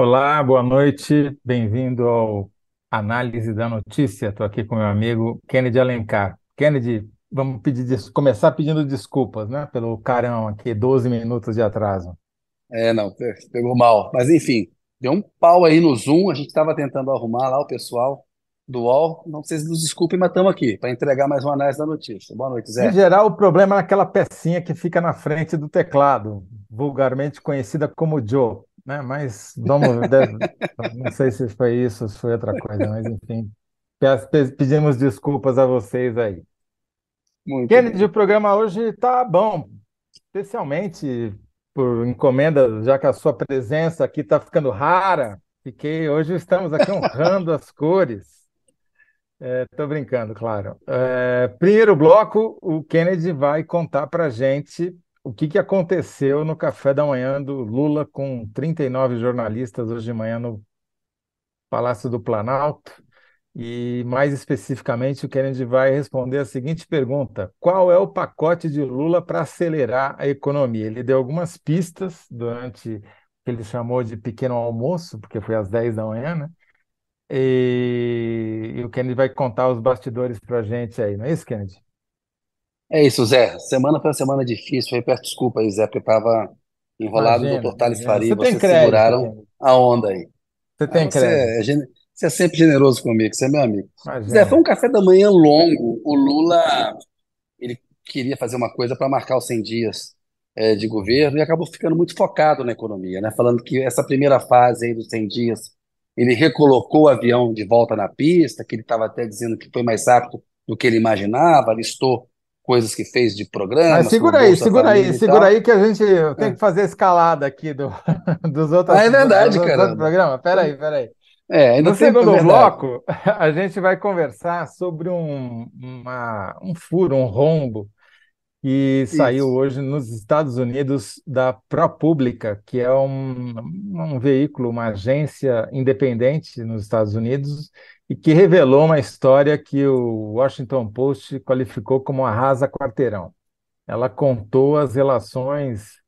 Olá, boa noite, bem-vindo ao Análise da Notícia. Estou aqui com meu amigo Kennedy Alencar. Kennedy, vamos pedir, começar pedindo desculpas, né, pelo carão aqui, 12 minutos de atraso. É, não, pe- pegou mal. Mas enfim, deu um pau aí no Zoom. A gente estava tentando arrumar lá o pessoal do UOL. Não sei se nos desculpem, mas estamos aqui para entregar mais uma análise da notícia. Boa noite, Em Zé. geral, o problema é aquela pecinha que fica na frente do teclado, vulgarmente conhecida como Joe, né? Mas vamos, não sei se foi isso, se foi outra coisa, mas enfim, pe- pe- pedimos desculpas a vocês aí. Muito Kennedy, o bem. programa hoje está bom, especialmente por encomenda, já que a sua presença aqui está ficando rara. Fiquei, hoje estamos aqui honrando as cores. Estou brincando, claro. É, primeiro bloco, o Kennedy vai contar para a gente o que que aconteceu no café da manhã do Lula com 39 jornalistas hoje de manhã no Palácio do Planalto. E mais especificamente, o Kennedy vai responder a seguinte pergunta: Qual é o pacote de Lula para acelerar a economia? Ele deu algumas pistas durante o que ele chamou de pequeno almoço, porque foi às 10 da manhã, né? E, e o Kennedy vai contar os bastidores para a gente aí, não é isso, Kennedy? É isso, Zé. Semana foi uma semana difícil. Foi peço desculpa aí, Zé, porque estava enrolado. Imagina, doutor Thales imagina. Faria Você tem você crédito, seguraram Kennedy. a onda aí. Você Ah, tem você crédito. é, gene- você é sempre generoso comigo, você é meu amigo. Zé, foi Imagina. um café da manhã longo. O Lula ele queria fazer uma coisa para marcar os 100 dias eh, de governo e acabou ficando muito focado na economia, né? Falando que essa primeira fase aí dos 100 dias, ele recolocou o avião de volta na pista, que ele estava até dizendo que foi mais rápido do que ele imaginava, listou coisas que fez de Mas programas, como o segura aí, segura aí, segura aí que a gente tenho É. que fazer escalada aqui do, dos outros, Ah, é verdade, outros caramba. programas. Pera aí, pera aí. é, ainda No tem, é segundo verdade. bloco, a gente vai conversar sobre um, uma- um furo, um rombo que saiu Isso. hoje nos Estados Unidos da ProPublica, que é um, um veículo, uma agência independente nos Estados Unidos, e que revelou uma história que o Washington Post qualificou como arrasa quarteirão. Ela contou as relações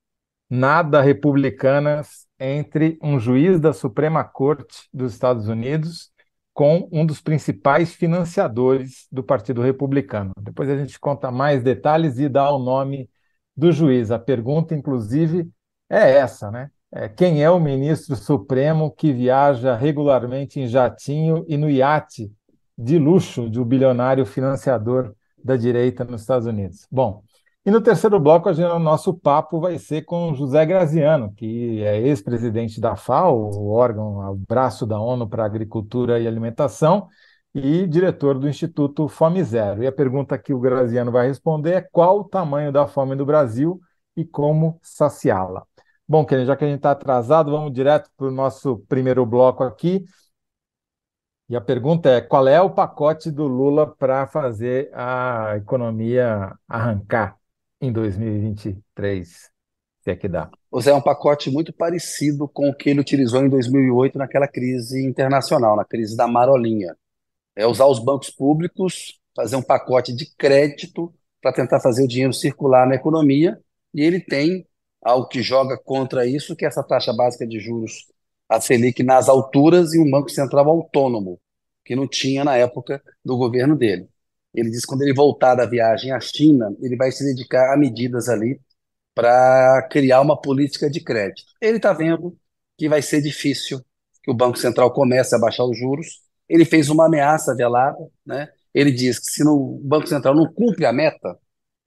nada republicanas entre um juiz da Suprema Corte dos Estados Unidos com um dos principais financiadores do Partido Republicano. Depois a gente conta mais detalhes e dá o nome do juiz. A pergunta, inclusive, é essa, né? É, quem é o ministro supremo que viaja regularmente em jatinho e no iate de luxo de um bilionário financiador da direita nos Estados Unidos? Bom, e no terceiro bloco, o nosso papo vai ser com José Graziano, que é ex-presidente da FAO, o órgão, o braço da ONU para Agricultura e Alimentação, e diretor do Instituto Fome Zero. E a pergunta que o Graziano vai responder é qual o tamanho da fome do Brasil e como saciá-la. Bom, Kennedy, já que a gente está atrasado, vamos direto para o nosso primeiro bloco aqui. E a pergunta é: qual é o pacote do Lula para fazer a economia arrancar em 2023? Se é que dá. É um pacote muito parecido com o que ele utilizou em 2008 naquela crise internacional, na crise da marolinha. É usar os bancos públicos, fazer um pacote de crédito para tentar fazer o dinheiro circular na economia, e ele tem algo que joga contra isso, que é essa taxa básica de juros, a Selic nas alturas, e um Banco Central autônomo, que não tinha na época do governo dele. Ele diz que quando ele voltar da viagem à China, ele vai se dedicar a medidas ali para criar uma política de crédito. Ele está vendo que vai ser difícil que o Banco Central comece a baixar os juros. Ele fez uma ameaça velada, né? Ele diz que se o Banco Central não cumpre a meta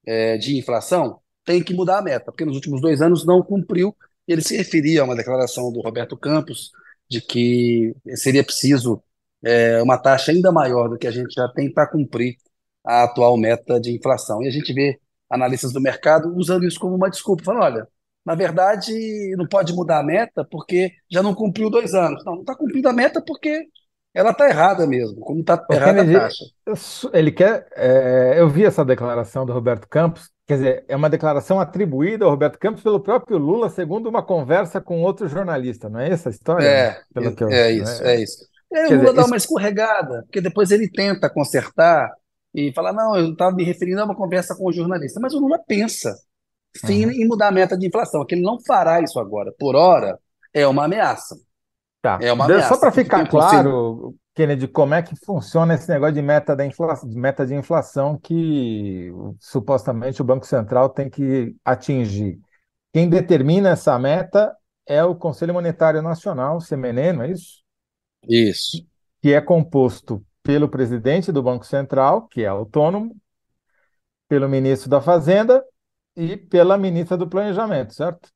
eh, de inflação, tem que mudar a meta, porque nos últimos dois anos não cumpriu. Ele se referia a uma declaração do Roberto Campos de que seria preciso eh, uma taxa ainda maior do que a gente já tem para cumprir a atual meta de inflação. E a gente vê analistas do mercado usando isso como uma desculpa, falando, olha, na verdade não pode mudar a meta porque já não cumpriu dois anos. Não, não está cumprindo a meta porque ela está errada mesmo, como está errada a taxa. ele quer. é, eu vi essa declaração do Roberto Campos, quer dizer, é uma declaração atribuída ao Roberto Campos pelo próprio Lula, segundo uma conversa com outro jornalista, não é essa a história? É, Pelo que eu. é isso, é, é isso. E aí o Lula dizer, dá isso. uma escorregada, porque depois ele tenta consertar e fala, não, eu estava me referindo a uma conversa com o jornalista, mas o Lula pensa sim Uhum. em mudar a meta de inflação, que ele não fará isso agora. Por hora, é uma ameaça. Tá. É uma De- Só ameaça, para ficar claro, Kennedy, como é que funciona esse negócio de meta da infla... de meta de inflação que supostamente o Banco Central tem que atingir? Quem determina essa meta é o Conselho Monetário Nacional, CMN, não é isso? Isso, Que é composto pelo presidente do Banco Central, que é autônomo, pelo ministro da Fazenda e pela ministra do Planejamento, certo?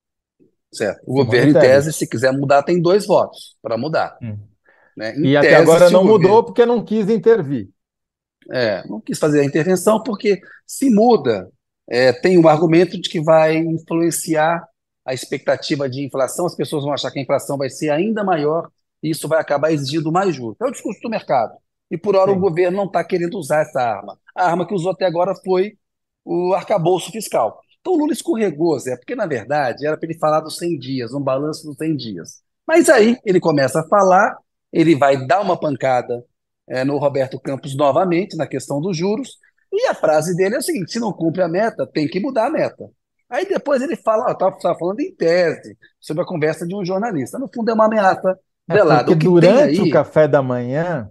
Certo. O governo, em tese, se quiser mudar, tem dois votos para mudar. Hum. Né? E até tese, agora se o não mudou governo porque não quis intervir. é, não quis fazer a intervenção, porque se muda, é, tem o argumento de que vai influenciar a expectativa de inflação, as pessoas vão achar que a inflação vai ser ainda maior e isso vai acabar exigindo mais juros. É o discurso do mercado. E por hora o Sim. governo não está querendo usar essa arma. A arma que usou até agora foi o arcabouço fiscal. Então o Lula escorregou, Zé, porque na verdade era para ele falar dos 100 dias, um balanço dos 100 dias. Mas aí ele começa a falar, ele vai dar uma pancada é, no Roberto Campos novamente, na questão dos juros, e a frase dele é o seguinte: se não cumpre a meta, tem que mudar a meta. Aí depois ele fala, estava falando em tese, sobre a conversa de um jornalista. No fundo, é uma ameaça É velada. porque O que tem durante o aí, café da manhã,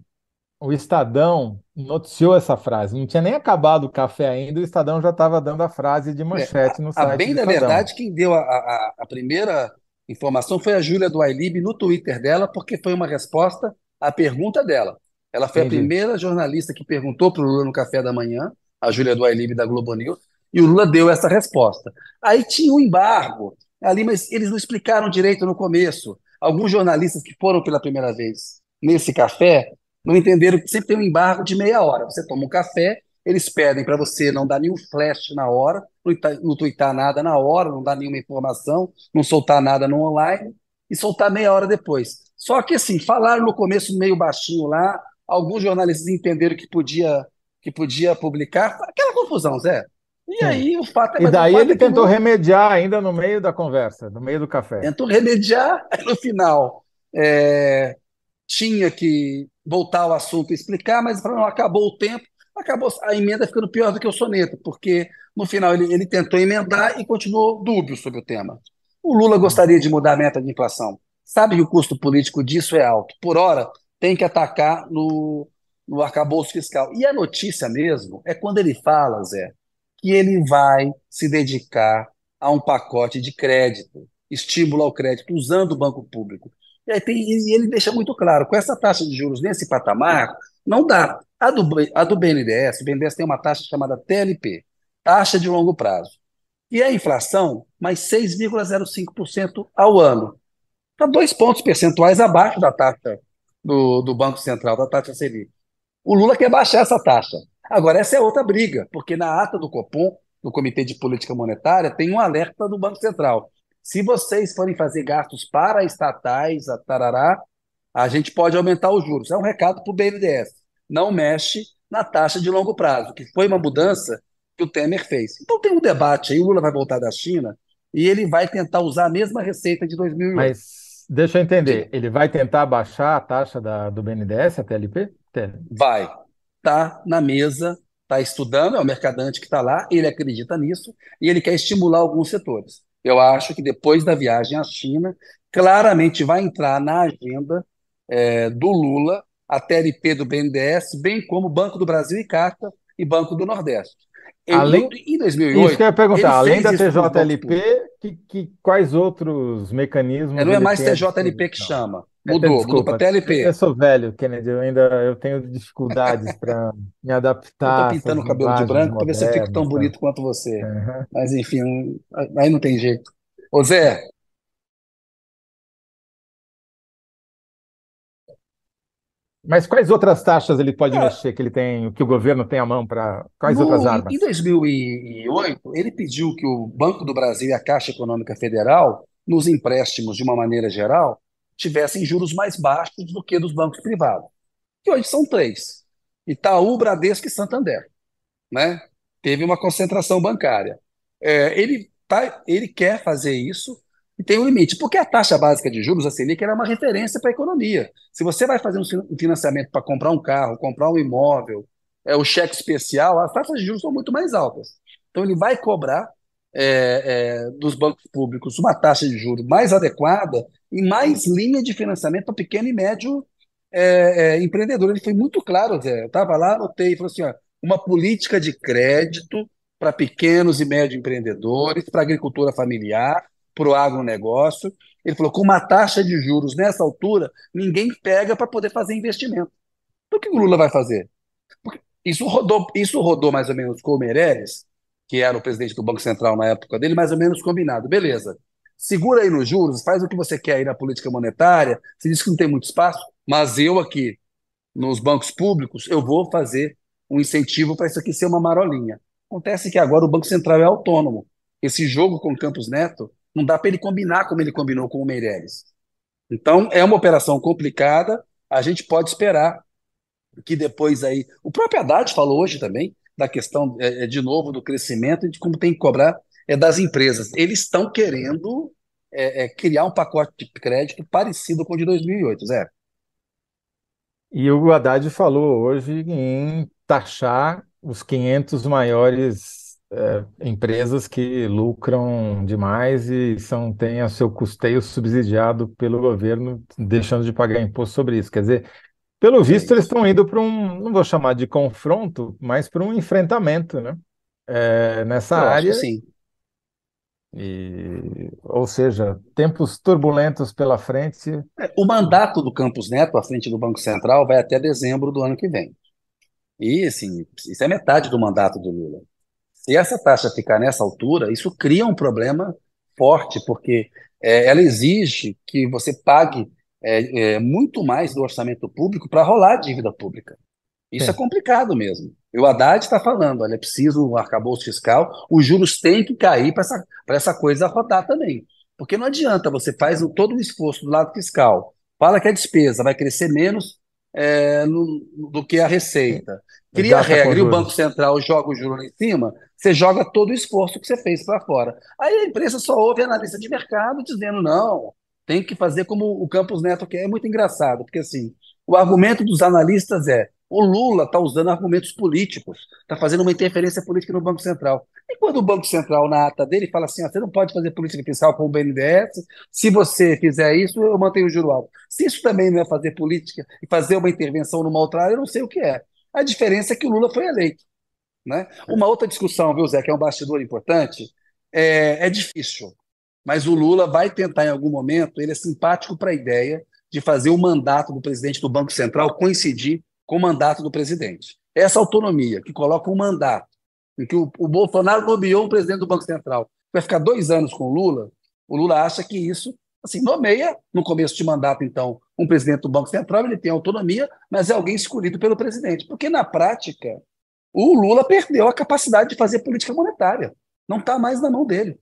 o Estadão noticiou essa frase. Não tinha nem acabado o café ainda, o Estadão já estava dando a frase de é, manchete no a site bem do da verdade, quem deu a, a, a primeira informação foi a Júlia do Ailib no Twitter dela, porque foi uma resposta à pergunta dela. Ela foi a Entendi. primeira jornalista que perguntou para o Lula no café da manhã, a Júlia do Ailib da Globo News, e o Lula deu essa resposta. Aí tinha um embargo ali, mas eles não explicaram direito no começo. Alguns jornalistas que foram pela primeira vez nesse café não entenderam que sempre tem um embargo de meia hora. Você toma um café, eles pedem para você não dar nenhum flash na hora, não não tuitar nada na hora, não dar nenhuma informação, não soltar nada no online e soltar meia hora depois. Só que assim, falaram no começo meio baixinho lá, alguns jornalistas entenderam que podia que podia publicar, aquela confusão, Zé. E Sim. aí o fato é, E daí ele é tentou Lula remediar ainda no meio da conversa, no meio do café. tentou remediar, no final é, tinha que voltar ao assunto e explicar, mas acabou o tempo, acabou a emenda ficando pior do que o soneto, porque no final ele, ele tentou emendar e continuou dúbio sobre o tema. O Lula gostaria de mudar a meta de inflação. Sabe que o custo político disso é alto. Por hora, tem que atacar no, no arcabouço fiscal. E a notícia mesmo é quando ele fala, Zé, que ele vai se dedicar a um pacote de crédito, estímulo ao crédito, usando o banco público. E, aí tem, e ele deixa muito claro, com essa taxa de juros nesse patamar, não dá. A do, a do BNDES, o BNDES tem uma taxa chamada TLP, taxa de longo prazo. E a inflação, mais 6,05% ao ano. Está dois pontos percentuais abaixo da taxa do, do Banco Central, da taxa Selic. O Lula quer baixar essa taxa. Agora, essa é outra briga, porque na ata do Copom, do Comitê de Política Monetária, tem um alerta do Banco Central. Se vocês forem fazer gastos para estatais, a tarará, a gente pode aumentar os juros. É um recado para o BNDES. Não mexe na taxa de longo prazo, que foi uma mudança que o Temer fez. Então tem um debate aí, o Lula vai voltar da China e ele vai tentar usar a mesma receita de 2008. Mas deixa eu entender, ele vai tentar baixar a taxa da, do BNDES, a TLP? Vai. Está na mesa, está estudando, é o mercadante que está lá, ele acredita nisso e ele quer estimular alguns setores. Eu acho que depois da viagem à China, claramente vai entrar na agenda é, do Lula a TLP do BNDES, bem como Banco do Brasil e Carta e Banco do Nordeste. Ele, Além, em isso 2008, que eu ia perguntar, além da isso TJLP, que, que- quais outros É, mecanismos não é mais TJLP que chama, É, mudou, mudou para desculpa, eu TLP. sou velho, Kennedy, eu ainda eu tenho dificuldades para me estou adaptar a essas pintando o cabelo de branco para ver se eu fico tão tá? bonito quanto você. Aham. Mas enfim, aí não tem jeito. Ô Zé, Mas quais outras taxas ele pode cara, mexer que ele tem, que o governo tem à mão para quais outras no, em, em armas? 2008, ele pediu que o Banco do Brasil e a Caixa Econômica Federal, nos empréstimos de uma maneira geral, tivessem juros mais baixos do que dos bancos privados, que hoje são três: Itaú, Bradesco e Santander. né? Teve uma concentração bancária. É, ele, tá, ele quer fazer isso e tem um limite, porque a taxa básica de juros, a Selic, era uma referência para a economia. Se você vai fazer um financiamento para comprar um carro, comprar um imóvel, é, o cheque especial, as taxas de juros são muito mais altas. Então ele vai cobrar é, é, dos bancos públicos uma taxa de juros mais adequada e mais linha de financiamento para pequeno e médio é, é, empreendedor. Ele foi muito claro, Zé. Eu estava lá, anotei, falou assim: ó, uma política de crédito para pequenos e médios empreendedores, para agricultura familiar, para o agronegócio. Ele falou: com uma taxa de juros nessa altura, ninguém pega para poder fazer investimento. Então, o que o Lula vai fazer? Porque isso rodou, isso rodou mais ou menos com o Meirelles, que era o presidente do Banco Central na época dele, mais ou menos combinado. Beleza. Segura aí nos juros, faz o que você quer aí na política monetária. Você diz que não tem muito espaço, mas eu aqui, nos bancos públicos, eu vou fazer um incentivo para isso aqui ser uma marolinha. Acontece que agora o Banco Central é autônomo. Esse jogo com Campos Neto não dá para ele combinar como ele combinou com o Meirelles. Então, é uma operação complicada. A gente pode esperar que depois aí. O próprio Haddad falou hoje também da questão, é, é, de novo, do crescimento e de como tem que cobrar é, das empresas. Eles estão querendo é, é, criar um pacote de crédito parecido com o de 2008, Zé. E o Haddad falou hoje em taxar os 500 maiores é, empresas que lucram demais e são, têm o seu custeio subsidiado pelo governo, deixando de pagar imposto sobre isso. Quer dizer, pelo visto, eles estão indo para um, não vou chamar de confronto, mas para um enfrentamento, né? É, nessa Eu área. sim. E, ou seja, tempos turbulentos pela frente. É, O mandato do Campos Neto à frente do Banco Central vai até dezembro do ano que vem. E, assim, isso é metade do mandato do Lula. Se essa taxa ficar nessa altura, isso cria um problema forte, porque é, ela exige que você pague é, é, muito mais do orçamento público para rolar a dívida pública. Isso é Sim. complicado mesmo. E o Haddad está falando, olha, é preciso um arcabouço fiscal, os juros têm que cair para essa, essa coisa rodar também. Porque não adianta, você faz todo o esforço do lado fiscal, fala que a despesa vai crescer menos é, no- do que a receita, cria Gasta com regra e o Banco. Central joga o juro lá em cima, você joga todo o esforço que você fez para fora. Aí a empresa só ouve analista de mercado dizendo, não, tem que fazer como o Campos Neto quer. É muito engraçado, porque assim, o argumento dos analistas é o Lula está usando argumentos políticos, está fazendo uma interferência política no Banco Central. E quando o Banco Central, na ata dele, fala assim: ó, você não pode fazer política fiscal com o BNDES, se você fizer isso, eu mantenho o juro alto. Se isso também não é fazer política e fazer uma intervenção numa outra área, eu não sei o que é. A diferença é que o Lula foi eleito. Né? Uma outra discussão, viu, Zé, que é um bastidor importante, é, é difícil, mas o Lula vai tentar em algum momento, ele é simpático para a ideia de fazer o mandato do presidente do Banco Central coincidir com o mandato do presidente. Essa autonomia que coloca um mandato, em que o, o Bolsonaro nomeou um presidente do Banco Central, vai ficar dois anos com o Lula, o Lula acha que isso, assim, nomeia no começo de mandato, então, um presidente do Banco Central, ele tem autonomia, mas é alguém escolhido pelo presidente, porque na prática o Lula perdeu a capacidade de fazer política monetária. Não está mais na mão dele.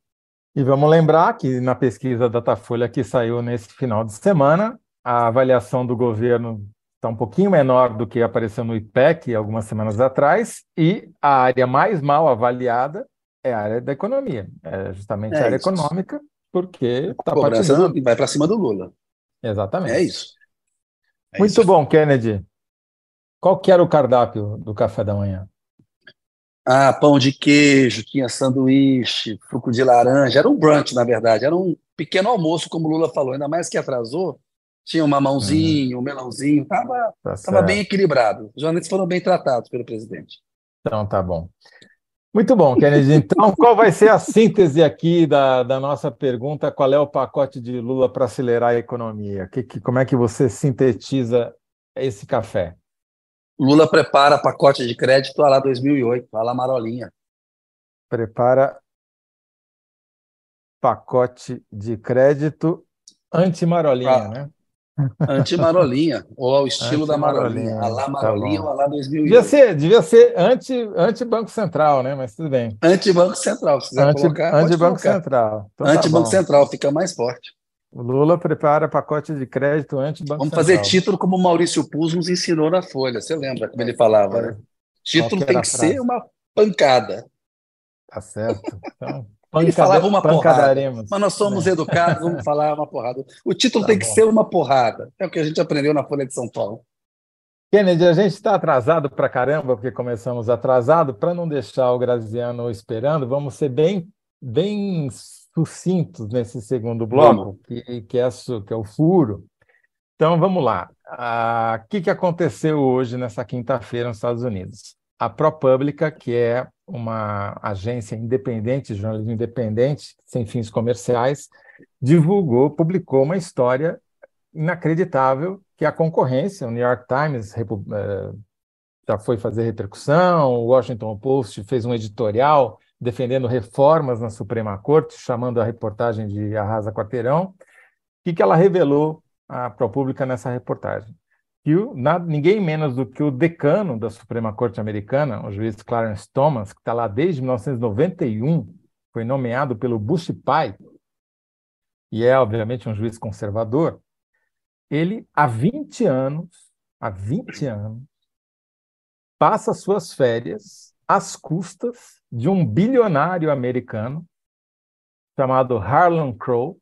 E vamos lembrar que na pesquisa Datafolha que saiu nesse final de semana, a avaliação do governo está um pouquinho menor do que apareceu no IPEC algumas semanas atrás, e a área mais mal avaliada é a área da economia, é justamente a É área isso. econômica, porque A está patinando. vai para cima do Lula. É Exatamente. isso. É Muito isso. bom, Kennedy. Qual que era o cardápio do café da manhã? Ah, pão de queijo, tinha sanduíche, suco de laranja. Era um brunch, na verdade. Era um pequeno almoço, como o Lula falou. Ainda mais que atrasou. Tinha um Uhum, mamãozinho, um melãozinho. Estava tá tava bem equilibrado. Os jornalistas foram bem tratados pelo presidente. Então tá bom. Muito bom, Kennedy. Então, qual vai ser a síntese aqui da, da nossa pergunta? Qual é o pacote de Lula para acelerar a economia? Que, que, como é que você sintetiza esse café? Lula prepara pacote de crédito a lá 2008, a lá Marolinha. Prepara pacote de crédito anti-marolinha, Ah, né? Anti-Marolinha, ou ao estilo da Marolinha. A lá tá Marolinha ou bom. a lá Devia 2008. ser, devia ser anti, anti-Banco Central, né? Mas tudo bem. Anti-Banco Central, se quiser Anti, colocar, anti-Banco. Central. Então tá Anti-Banco bom. Central, fica mais forte. O Lula prepara pacote de crédito anti-Banco Vamos fazer Central. título como o Maurício Puz nos ensinou na Folha. Você lembra como ele falava, né? Qual Título que tem que ser uma pancada. Tá certo. Então, Ele falava uma porrada, mas nós somos né? educados, vamos falar uma porrada. O título Tá tem que bom. ser uma porrada. É o que a gente aprendeu na Folha de São Paulo. Kennedy, a gente está atrasado pra caramba, porque começamos atrasado. Para não deixar o Graziano esperando, vamos ser bem bem sucintos nesse segundo bloco, que, que, é, que é o furo. Então, vamos lá. Ah, o que, que aconteceu hoje, nessa quinta-feira, nos Estados Unidos? A ProPublica, que é uma agência independente, jornalismo independente, sem fins comerciais, divulgou, publicou uma história inacreditável que a concorrência, o New York Times eh, já foi fazer repercussão, o Washington Post fez um editorial defendendo reformas na Suprema Corte, chamando a reportagem de Arrasa Quarteirão. O que, que ela revelou à ProPublica nessa reportagem? Que o, ninguém menos do que o decano da Suprema Corte Americana, o juiz Clarence Thomas, que está lá desde 1991, foi nomeado pelo Bush pai, e é, obviamente, um juiz conservador, ele, há 20 anos, há 20 anos, passa suas férias às custas de um bilionário americano chamado Harlan Crow,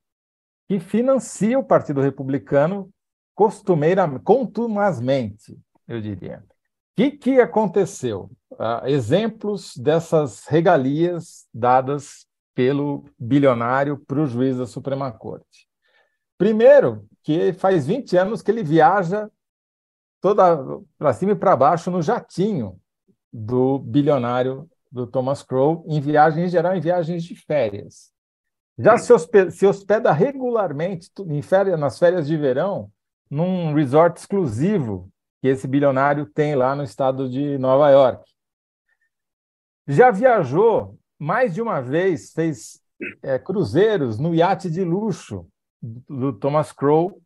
que financia o Partido Republicano costumeiramente, contumazmente, eu diria. O que, que aconteceu? Uh, exemplos dessas regalias dadas pelo bilionário para o juiz da Suprema Corte. Primeiro, que faz 20 anos que ele viaja toda para cima e para baixo no jatinho do bilionário do Thomas Crow, em viagens, em geral, em viagens de férias. Já se hospeda, se hospeda regularmente em férias, nas férias de verão num resort exclusivo que esse bilionário tem lá no estado de Nova York. Já viajou mais de uma vez, fez é, cruzeiros no iate de luxo do Thomas Crow,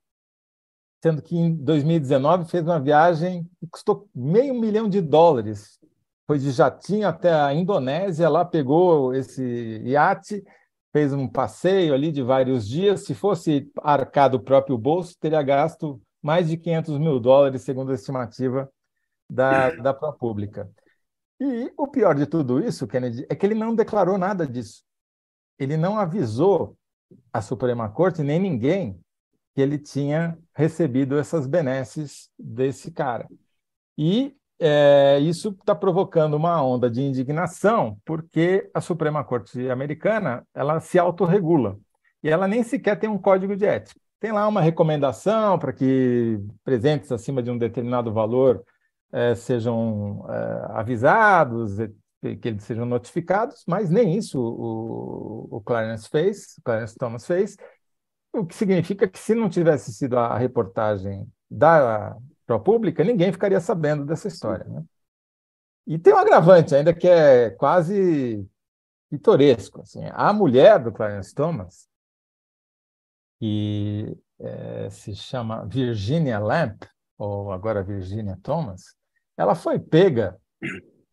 sendo que em 2019 fez uma viagem que custou meio milhão de dólares. Foi de jatinho até a Indonésia, lá pegou esse iate, fez um passeio ali de vários dias. Se fosse arcado o próprio bolso, teria gasto mais de 500 mil dólares, segundo a estimativa da, da ProPublica. E o pior de tudo isso, Kennedy, é que ele não declarou nada disso. Ele não avisou a Suprema Corte, nem ninguém, que ele tinha recebido essas benesses desse cara. E é, isso está provocando uma onda de indignação, porque a Suprema Corte americana ela se autorregula e ela nem sequer tem um código de ética. Tem lá uma recomendação para que presentes acima de um determinado valor é, sejam é, avisados, que eles sejam notificados, mas nem isso o, o Clarence fez, o Clarence Thomas fez, o que significa que se não tivesse sido a reportagem da ProPublica, ninguém ficaria sabendo dessa história. Né? E tem um agravante ainda que é quase pitoresco. Assim. A mulher do Clarence Thomas, que é, se chama Virginia Lamp, ou agora Virginia Thomas, ela foi pega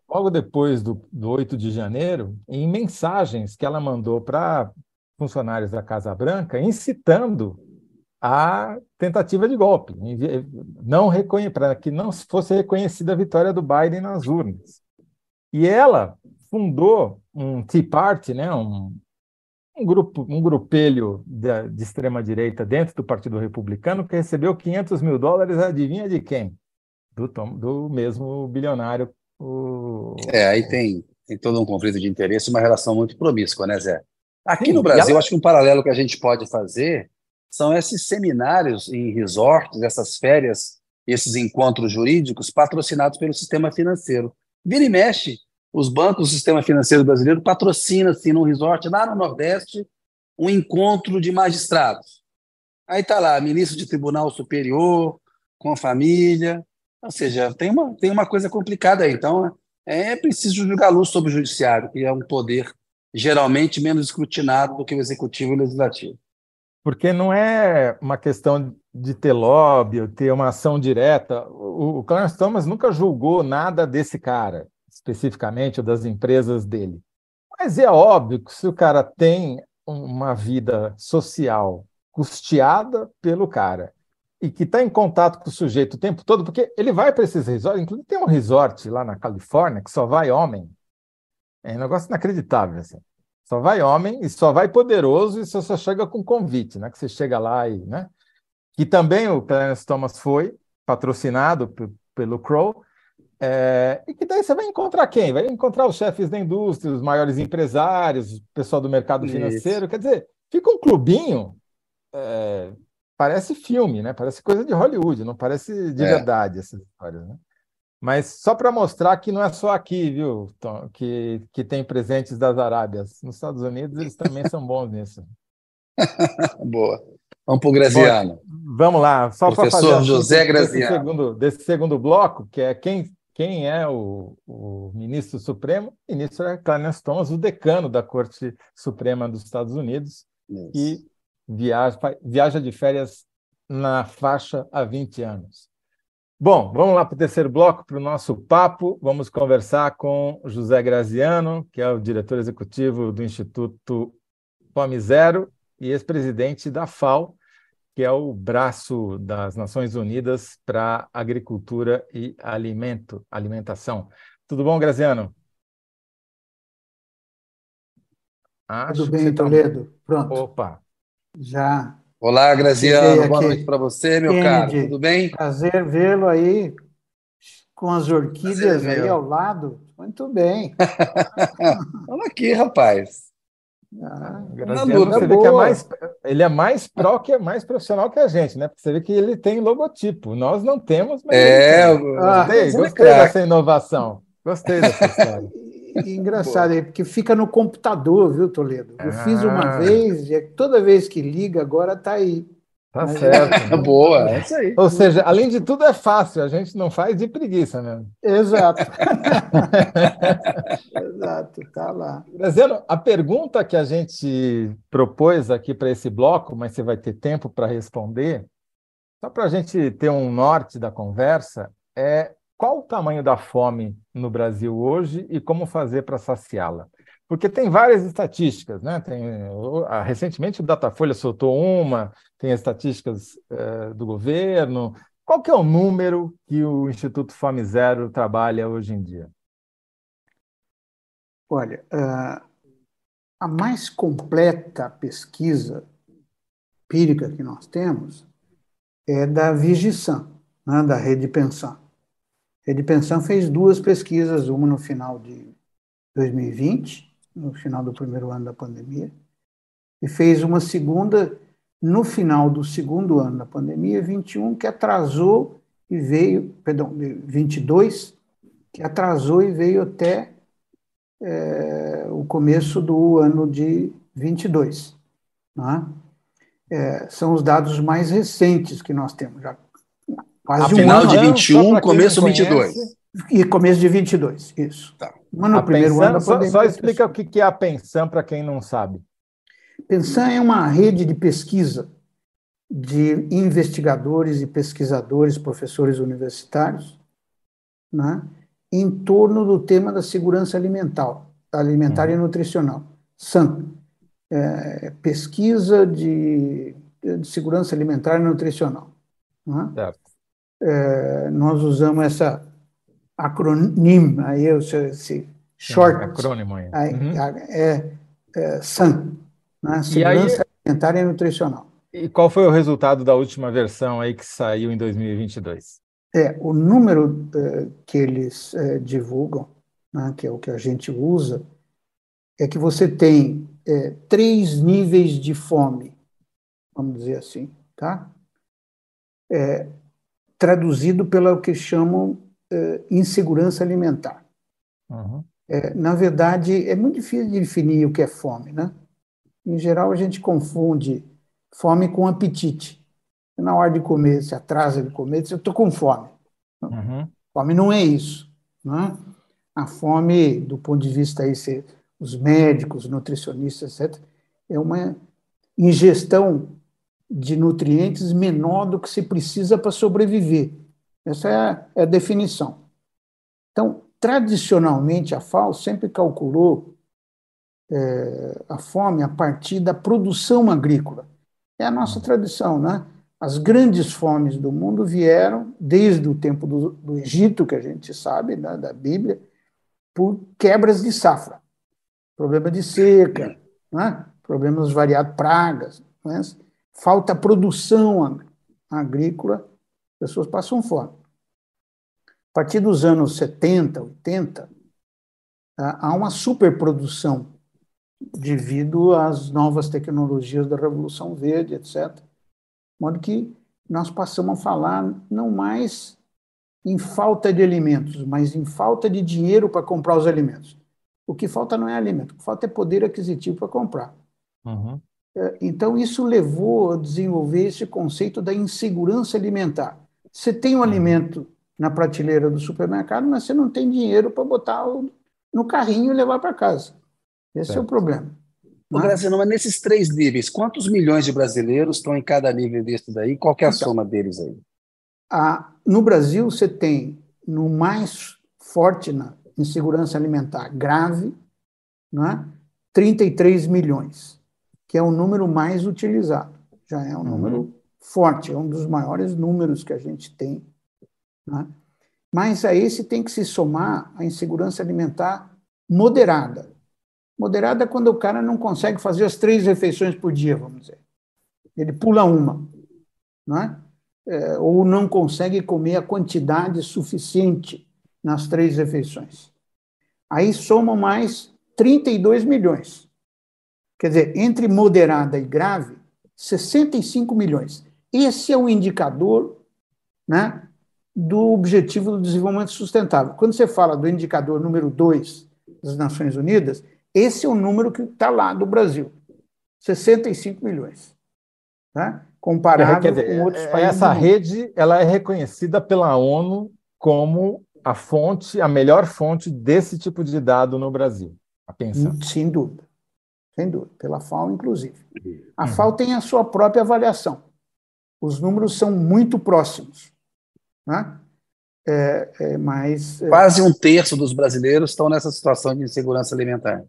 logo depois do, do 8 de janeiro em mensagens que ela mandou para funcionários da Casa Branca incitando a tentativa de golpe, não para que não fosse reconhecida a vitória do Biden nas urnas. E ela fundou um Tea Party, né, um, um grupo, um grupelho de, de extrema direita dentro do Partido Republicano que recebeu 500 mil dólares, adivinha de quem? Do, Tom, do mesmo bilionário. O... É, aí tem, tem todo um conflito de interesse, uma relação muito promíscua, né, Zé? Aqui Sim, no Brasil, ela... acho que um paralelo que a gente pode fazer são esses seminários em resorts, essas férias, esses encontros jurídicos patrocinados pelo sistema financeiro. Vira e mexe, os bancos, o sistema financeiro brasileiro patrocina, assim, num resort lá no Nordeste, um encontro de magistrados. Aí está lá, ministro de Tribunal Superior, com a família, ou seja, tem uma, tem uma coisa complicada aí. Então, é preciso jogar luz sobre o judiciário, que é um poder geralmente menos escrutinado do que o executivo e o legislativo. Porque não é uma questão de ter lobby, ou ter uma ação direta. O, o Clarence Thomas nunca julgou nada desse cara, especificamente, ou das empresas dele. Mas é óbvio que se o cara tem uma vida social custeada pelo cara e que está em contato com o sujeito o tempo todo, porque ele vai para esses resorts, inclusive tem um resort lá na Califórnia que só vai homem. É um negócio inacreditável. Assim. Só vai homem e só vai poderoso e você só chega com convite, né? Que você chega lá e, né? Que também o Clarence Thomas foi patrocinado pelo Crow. É, e que daí você vai encontrar quem? Vai encontrar os chefes da indústria, os maiores empresários, o pessoal do mercado financeiro. Isso. Quer dizer, fica um clubinho, é, parece filme, né? Parece coisa de Hollywood, não parece de é. verdade essas histórias, né? Mas só para mostrar que não é só aqui, viu, Tom, que, que tem presentes das Arábias. Nos Estados Unidos eles também são bons nisso. Boa. Vamos para o Graziano. Bom, vamos lá, só para fazer José Graziano. Desse segundo, desse segundo bloco, que é quem quem é o, o, ministro Supremo? O ministro é Clarence Thomas, o decano da Corte Suprema dos Estados Unidos, Isso. que viaja, viaja de férias na faixa há 20 anos. Bom, vamos lá para o terceiro bloco, para o nosso papo. Vamos conversar com José Graziano, que é o diretor executivo do Instituto Fome Zero e ex-presidente da FAO, que é o braço das Nações Unidas para Agricultura e Alimento, Alimentação. Tudo bom, Graziano? Acho Tudo bem, tá Toledo? Tá... Pronto. Opa. Já. Olá, Graziano. Boa noite para você, meu Kennedy, caro. Tudo bem? Prazer vê-lo aí com as orquídeas aí ao lado. Muito bem. Olha aqui, rapaz. Ah, Graziano, você vê que é mais, ele é mais pró que é mais profissional que a gente, né? Porque você vê que ele tem logotipo. Nós não temos, mas. É, gostei, gostei dessa inovação. Gostei dessa história. engraçado aí, porque fica no computador, viu, Toledo? Eu ah. fiz uma vez, e toda vez que liga, agora tá aí. Tá Mas certo. É... Boa, é isso aí. Ou seja, além de tudo, é fácil, a gente não faz de preguiça mesmo. Exato. Exato, tá lá. Graziano, a pergunta que a gente propôs aqui para esse bloco, mas você vai ter tempo para responder, só para a gente ter um norte da conversa, é qual o tamanho da fome no Brasil hoje e como fazer para saciá-la? Porque tem várias estatísticas, né? Tem, recentemente o Datafolha soltou uma, tem estatísticas eh, do governo. Qual que é o número que o Instituto Fome Zero trabalha hoje em dia? Olha, uh, a mais completa pesquisa empírica que nós temos é da Vigisan, né, da Rede Pensão. Rede Pensão fez duas pesquisas, uma no final de 2020 no final do primeiro ano da pandemia, e fez uma segunda no final do segundo ano da pandemia, 21, que atrasou e veio, perdão, 22, que atrasou e veio até é, o começo do ano de 22. Né? É, são os dados mais recentes que nós temos, já quase a um final ano. de 21, começo de 22. E começo de 22, isso. Tá. Mas no a primeiro pensão, ano só, só explica o que é a pensão para quem não sabe. Pensão é uma rede de pesquisa de investigadores e pesquisadores, professores universitários, né, em torno do tema da segurança alimentar, alimentar uhum. e nutricional. SAM, é, pesquisa de, de, segurança alimentar e nutricional. Né? É, nós usamos essa acrônimo, aí esse short. Acrônimo aí. Uhum. É, é, SAN, né? Segurança aí, Alimentar e Nutricional. E qual foi o resultado da última versão aí que saiu em 2022? É, o número é, que eles é, divulgam, né, que é o que a gente usa, é que você tem é, três níveis de fome, vamos dizer assim, tá? É, traduzido pelo que chamam uh, insegurança alimentar. Uhum. É, na verdade, é muito difícil de definir o que é fome, né? Em geral, a gente confunde fome com apetite. Na hora de comer, se atrasa de comer, eu estou com fome. Uhum. Fome não é isso. Né? A fome, do ponto de vista aí, se, os médicos, nutricionistas, etc., é uma ingestão de nutrientes menor do que se precisa para sobreviver. Essa é a, é a definição. Então, tradicionalmente, a FAO sempre calculou é, a fome a partir da produção agrícola. É a nossa tradição, né? As grandes fomes do mundo vieram desde o tempo do, do Egito, que a gente sabe, né, da Bíblia, por quebras de safra, problema de seca, né? problemas variados, pragas, né? Falta produção agrícola pessoas passam fome. partir dos anos 70, 80, há uma superprodução devido às novas tecnologias da Revolução Verde, etc. De modo que nós passamos a falar não mais em falta de alimentos, mas em falta de dinheiro para comprar os alimentos. O que falta não é alimento, o que falta é poder aquisitivo para comprar. Uhum. É, então, isso levou a desenvolver esse conceito da insegurança alimentar. Você tem um uhum. alimento na prateleira do supermercado, mas você não tem dinheiro para botar no carrinho e levar para casa. Esse certo. é o problema. Ô? Graciano, mas nesses três níveis, quantos milhões de brasileiros estão em cada nível desse daí? Qual é a então, soma deles aí? A, no Brasil, você tem no mais forte na insegurança alimentar grave, né, 33 milhões, que é o número mais utilizado. Já é um uhum. número forte, é um dos maiores números que a gente tem. Né? Mas a esse tem que se somar a insegurança alimentar moderada. Moderada é quando o cara não consegue fazer as três refeições por dia, vamos dizer. Ele pula uma. Não é? é, ou não consegue comer a quantidade suficiente nas três refeições. Aí somam mais 32 milhões. Quer dizer, entre moderada e grave, 65 milhões. Esse é o indicador né, do Objetivo do Desenvolvimento Sustentável. Quando você fala do indicador número 2 das Nações Unidas, esse é o número que está lá do Brasil: 65 milhões. Tá? comparado dizer, com outros países. Essa rede ela é reconhecida pela ONU como a fonte, a melhor fonte desse tipo de dado no Brasil. A pensão. Sem dúvida. Sem dúvida. Pela FAO, inclusive. A. FAO tem a sua própria avaliação. Os números são muito próximos. Né? É, é, mas, é... Quase um terço dos brasileiros estão nessa situação de insegurança alimentar.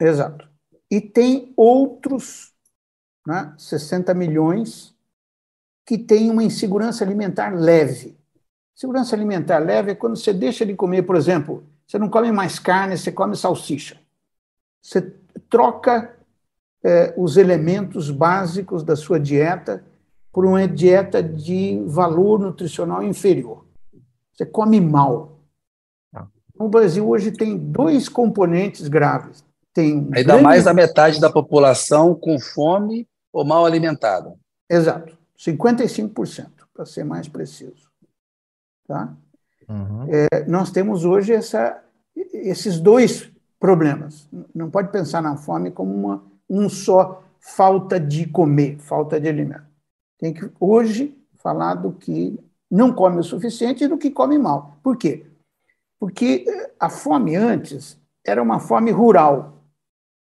Exato. E tem outros né, 60 milhões que tem uma insegurança alimentar leve. Segurança alimentar leve é quando você deixa de comer, por exemplo, você não come mais carne, você come salsicha. Você troca é, os elementos básicos da sua dieta por uma dieta de valor nutricional inferior. Você come mal. No Brasil hoje tem dois componentes graves. Tem Ainda grande... mais da metade da população com fome ou mal alimentada. Exato. 55%, para ser mais preciso. Tá? Uhum. É, nós temos hoje essa, esses dois problemas. Não pode pensar na fome como uma, um só falta de comer, falta de alimento. Tem que hoje falar do que não come o suficiente e do que come mal. Por quê? Porque eh, a fome antes era uma fome rural.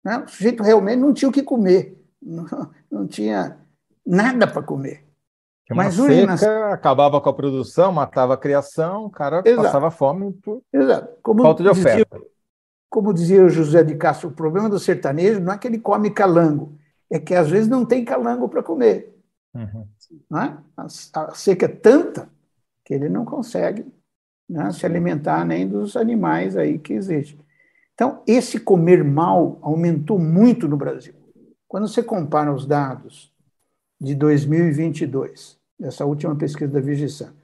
Né? O sujeito realmente não tinha o que comer, não, não tinha nada para comer. Mas uma seca, nas... acabava com a produção, matava a criação, o cara Exato. passava fome por Exato. Como falta de dizia, oferta. Como dizia o José de Castro, o problema do sertanejo não é que ele come calango, é que às vezes não tem calango para comer. Uhum. Não é? a, a, seca é tanta que ele não consegue né, se alimentar nem dos animais aí que existem. Então, esse comer mal aumentou muito no Brasil. Quando você compara os dados de 2022, essa última pesquisa da Vigisan,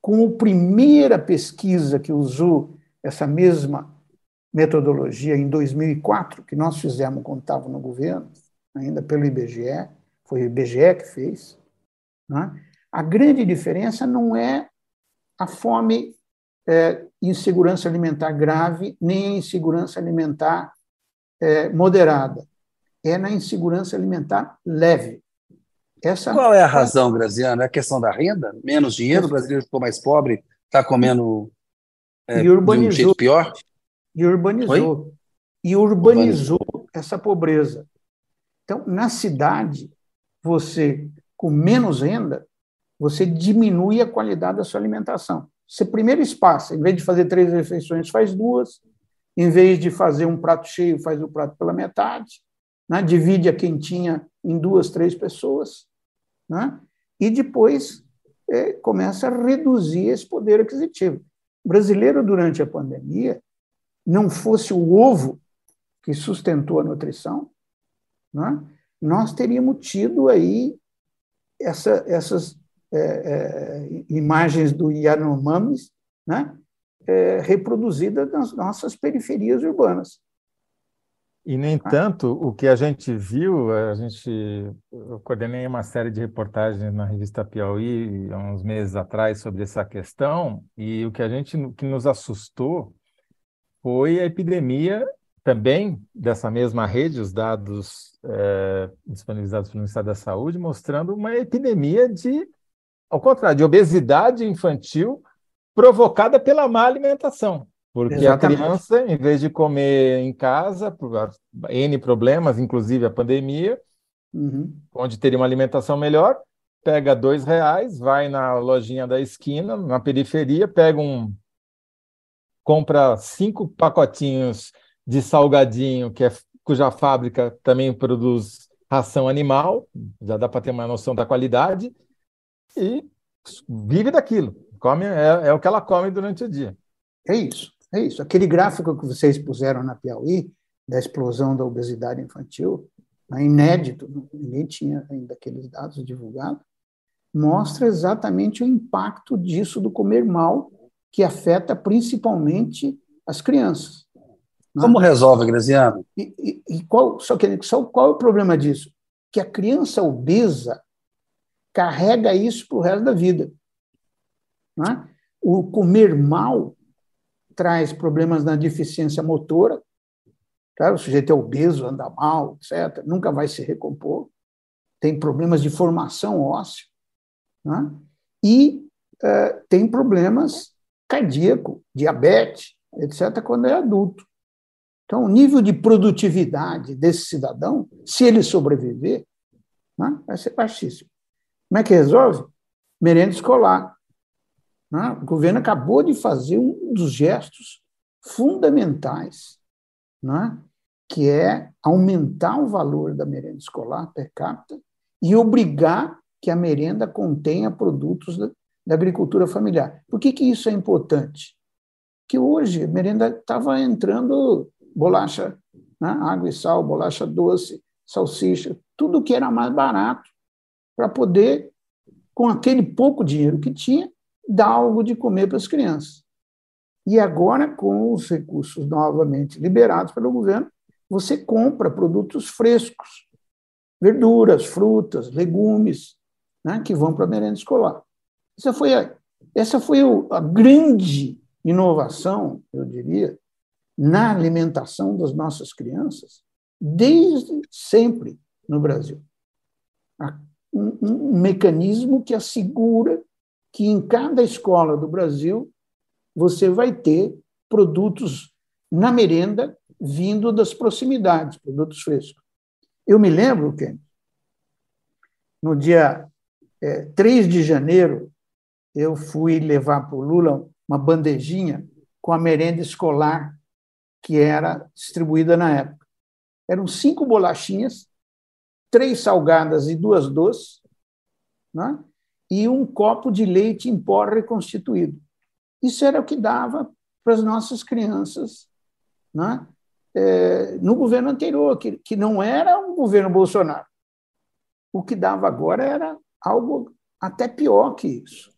com a primeira pesquisa que usou essa mesma metodologia em 2004, que nós fizemos quando estava no governo, ainda pelo IBGE, foi o IBGE que fez, né? a grande diferença não é a fome é, insegurança alimentar grave, nem a insegurança alimentar é, moderada. É na insegurança alimentar leve. Essa... Qual é a razão, Graziano? É a questão da renda? Menos dinheiro, o brasileiro ficou mais pobre, está comendo é, e urbanizou, de um jeito pior? E urbanizou. Oi? E urbanizou, urbanizou essa pobreza. Então, na cidade, você, com menos renda, você diminui a qualidade da sua alimentação. Você primeiro espaça, em vez de fazer três refeições, faz duas. Em vez de fazer um prato cheio, faz o prato pela metade. Né? Divide a quentinha em duas, três pessoas né? e depois é, começa a reduzir esse poder aquisitivo. O brasileiro, durante a pandemia, não fosse o ovo que sustentou a nutrição, né? nós teríamos tido aí essa, essas é, é, imagens do Yanomamis, né? é, reproduzida nas nossas periferias urbanas. E, no entanto, o que a gente viu, a gente eu coordenei uma série de reportagens na revista Piauí há uns meses atrás sobre essa questão, e o que a gente que nos assustou foi a epidemia também dessa mesma rede, os dados é, disponibilizados pelo Ministério da Saúde, mostrando uma epidemia de, ao contrário, de obesidade infantil provocada pela má alimentação. Porque Exatamente. a criança, em vez de comer em casa, por N problemas, inclusive a pandemia, uhum. onde teria uma alimentação melhor, pega dois reais, vai na lojinha da esquina, na periferia, pega um. Compra cinco pacotinhos de salgadinho, que é, cuja fábrica também produz ração animal, já dá para ter uma noção da qualidade, e vive daquilo. Come, é, é o que ela come durante o dia. É isso. É isso. Aquele gráfico que vocês puseram na Piauí, da explosão da obesidade infantil, é inédito, ninguém tinha ainda aqueles dados divulgados, mostra exatamente o impacto disso do comer mal, que afeta principalmente as crianças. Né? Como resolve, Graziano? E, e, e, qual, só que, só qual é o problema disso? Que a criança obesa carrega isso para o resto da vida. Né? O comer mal traz problemas na deficiência motora, tá? o sujeito é obeso, anda mal, etc., nunca vai se recompor, tem problemas de formação óssea, né? e uh, tem problemas cardíaco, diabetes, etc., quando é adulto. Então, o nível de produtividade desse cidadão, se ele sobreviver, né, vai ser baixíssimo. Como é que resolve? Merenda escolar. Né? O governo acabou de fazer um dos gestos fundamentais, né? que é aumentar o valor da merenda escolar per capita e obrigar que a merenda contenha produtos da, agricultura familiar. Por que, que isso é importante? Que hoje a merenda estava entrando bolacha, né? água e sal, bolacha doce, salsicha, tudo que era mais barato para poder, com aquele pouco dinheiro que tinha, dar algo de comer para as crianças. E agora, com os recursos novamente liberados pelo governo, você compra produtos frescos, verduras, frutas, legumes, né, que vão para a merenda escolar. Essa foi a, essa foi a grande inovação, eu diria, na alimentação das nossas crianças, desde sempre no Brasil. Um, um mecanismo que assegura que em cada escola do Brasil você vai ter produtos na merenda vindo das proximidades, produtos frescos. Eu me lembro que no dia é, 3 de janeiro eu fui levar para o Lula uma bandejinha com a merenda escolar que era distribuída na época. Eram cinco bolachinhas, três salgadas e duas doces, né? e um copo de leite em pó reconstituído. Isso era o que dava para as nossas crianças né? é, no governo anterior, que, que não era o governo Bolsonaro. O que dava agora era algo até pior que isso.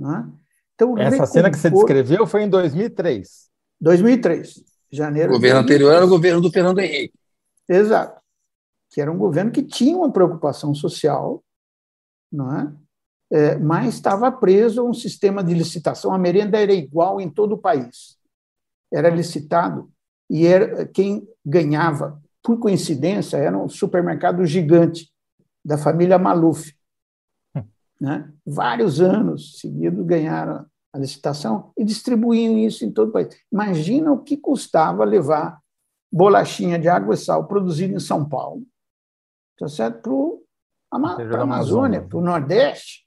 Né? Então, Essa recompor... cena que você descreveu foi em 2003. 2003, janeiro. O governo anterior era o governo do Fernando Henrique. Exato. Que era um governo que tinha uma preocupação social, não é? é, mas estava preso a um sistema de licitação. A merenda era igual em todo o país. Era licitado e era, quem ganhava, por coincidência, era um supermercado gigante da família Maluf. Né? Vários anos seguidos ganharam a licitação e distribuíam isso em todo o país. Imagina o que custava levar bolachinha de água e sal produzida em São Paulo, tá certo? para a Amazônia, para o Nordeste,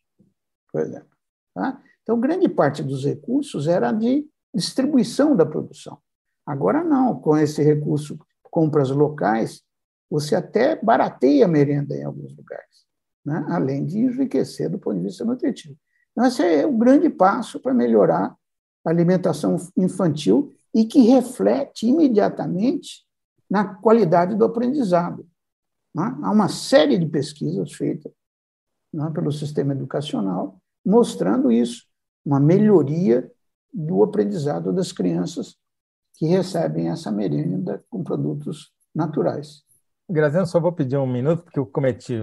por exemplo. Tá? Então, grande parte dos recursos era de distribuição da produção. Agora não, com esse recurso compras locais, você até barateia a merenda em alguns lugares, né? além de enriquecer do ponto de vista nutritivo. Então, esse é o grande passo para melhorar a alimentação infantil e que reflete imediatamente na qualidade do aprendizado. Né? Há uma série de pesquisas feitas né, pelo sistema educacional mostrando isso, uma melhoria do aprendizado das crianças que recebem essa merenda com produtos naturais. Graziano, só vou pedir um minuto, porque eu cometi,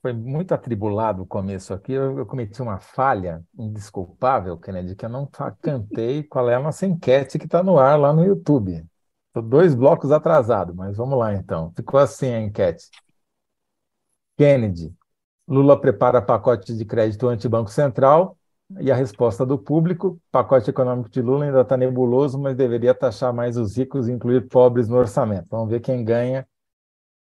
foi muito atribulado o começo aqui, eu, eu cometi uma falha indesculpável, Kennedy, que eu não cantei qual é a nossa enquete que está no ar lá no YouTube. Estou dois blocos atrasado, mas vamos lá então. Ficou assim a enquete. Kennedy, Lula prepara pacote de crédito anti-Banco Central e a resposta do público, pacote econômico de Lula ainda está nebuloso, mas deveria taxar mais os ricos e incluir pobres no orçamento. Vamos ver quem ganha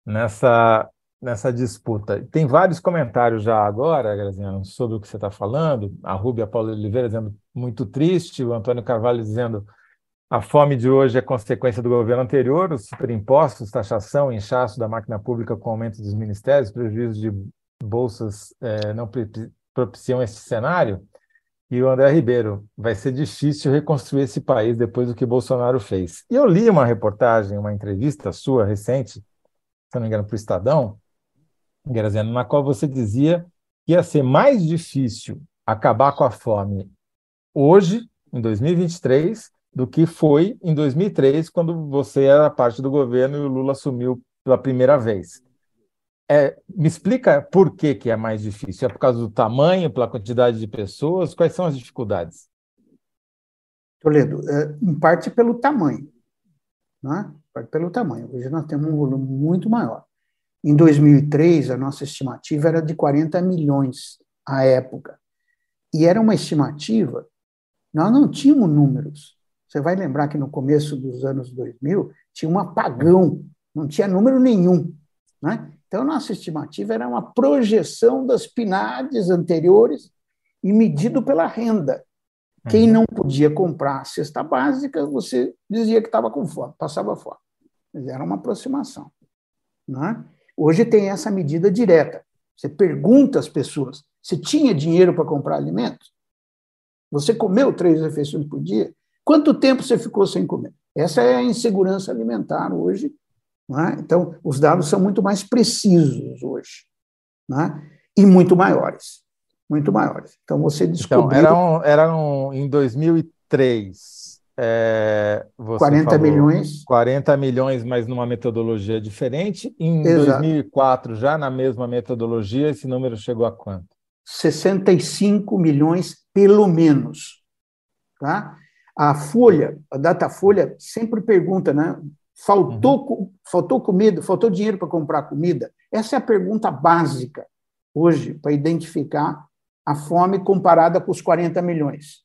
nessa, nessa disputa. Tem vários comentários já agora, Graziano, sobre o que você está falando. A Rúbia Paulo Oliveira dizendo muito triste, o Antônio Carvalho dizendo a fome de hoje é consequência do governo anterior, os superimpostos, taxação, inchaço da máquina pública com aumento dos ministérios, prejuízo de bolsas eh, não propiciam esse cenário. E o André Ribeiro, vai ser difícil reconstruir esse país depois do que Bolsonaro fez. E eu li uma reportagem, uma entrevista sua recente, se não me engano, para o Estadão, Graziano, na qual você dizia que ia ser mais difícil acabar com a fome hoje, em 2023, do que foi em 2003, quando você era parte do governo e o Lula assumiu pela primeira vez. É, me explica por que, que é mais difícil? É por causa do tamanho, pela quantidade de pessoas? Quais são as dificuldades? Toledo, é, em parte pelo tamanho. Né? pelo tamanho. Hoje nós temos um volume muito maior. Em 2003, a nossa estimativa era de 40 milhões à época. E era uma estimativa, nós não tínhamos números. Você vai lembrar que no começo dos anos 2000 tinha um apagão, não tinha número nenhum. Né? Então, nossa estimativa era uma projeção das PNADs anteriores e medido pela renda. Quem uhum. não podia comprar a cesta básica, você dizia que estava com fome, passava fome. Mas era uma aproximação. Né? Hoje tem essa medida direta. Você pergunta às pessoas: você tinha dinheiro para comprar alimentos? Você comeu três refeições por dia? Quanto tempo você ficou sem comer? Essa é a insegurança alimentar hoje. Né? Então, os dados são muito mais precisos hoje né? e muito maiores. Muito maiores. Então, você então, descobriu. Então, eram, eram em 2003 é, 40 falou, milhões. 40 milhões, mas numa metodologia diferente. Em Exato. 2004, já na mesma metodologia, esse número chegou a quanto? 65 milhões, pelo menos. Tá? A Folha, a Datafolha, sempre pergunta, né? Faltou, uhum. faltou comida, faltou dinheiro para comprar comida? Essa é a pergunta básica hoje para identificar a fome comparada com os 40 milhões.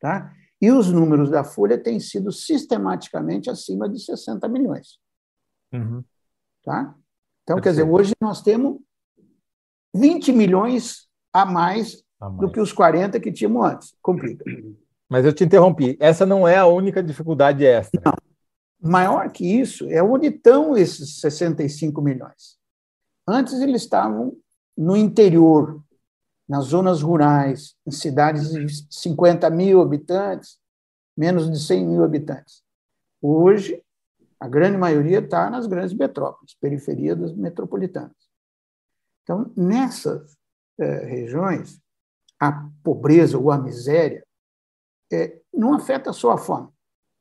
Tá? E os números da Folha têm sido sistematicamente acima de 60 milhões. Uhum. Tá? Então, quer dizer, hoje nós temos 20 milhões a mais, a mais, do que os 40 que tínhamos antes. Complica. Mas eu te interrompi. Essa não é a única dificuldade extra. Não. Maior que isso é onde estão esses 65 milhões. Antes eles estavam no interior, nas zonas rurais, em cidades de 50 mil habitantes, menos de 100 mil habitantes. Hoje, a grande maioria está nas grandes metrópoles, periferia das metropolitanas. Então, nessas é, regiões, a pobreza ou a miséria é, não afeta só a fome,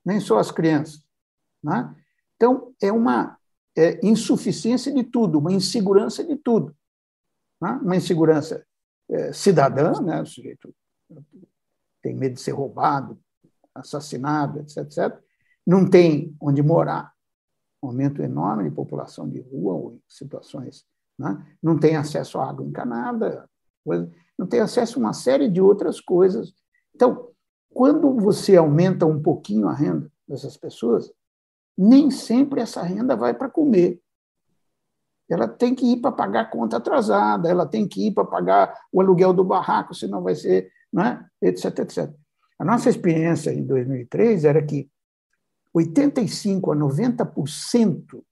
nem só as crianças. Né? Então, é uma é, insuficiência de tudo, uma insegurança de tudo. Né? Uma insegurança é, cidadã, né? o sujeito tem medo de ser roubado, assassinado, etc, etc. Não tem onde morar, um aumento enorme de população de rua ou situações, né? não tem acesso à água encanada, não tem acesso a uma série de outras coisas. Então, quando você aumenta um pouquinho a renda dessas pessoas, nem sempre essa renda vai para comer ela tem que ir para pagar a conta atrasada, ela tem que ir para pagar o aluguel do barraco, senão vai ser, né? etc, etc. A nossa experiência em 2003 era que 85 a 90%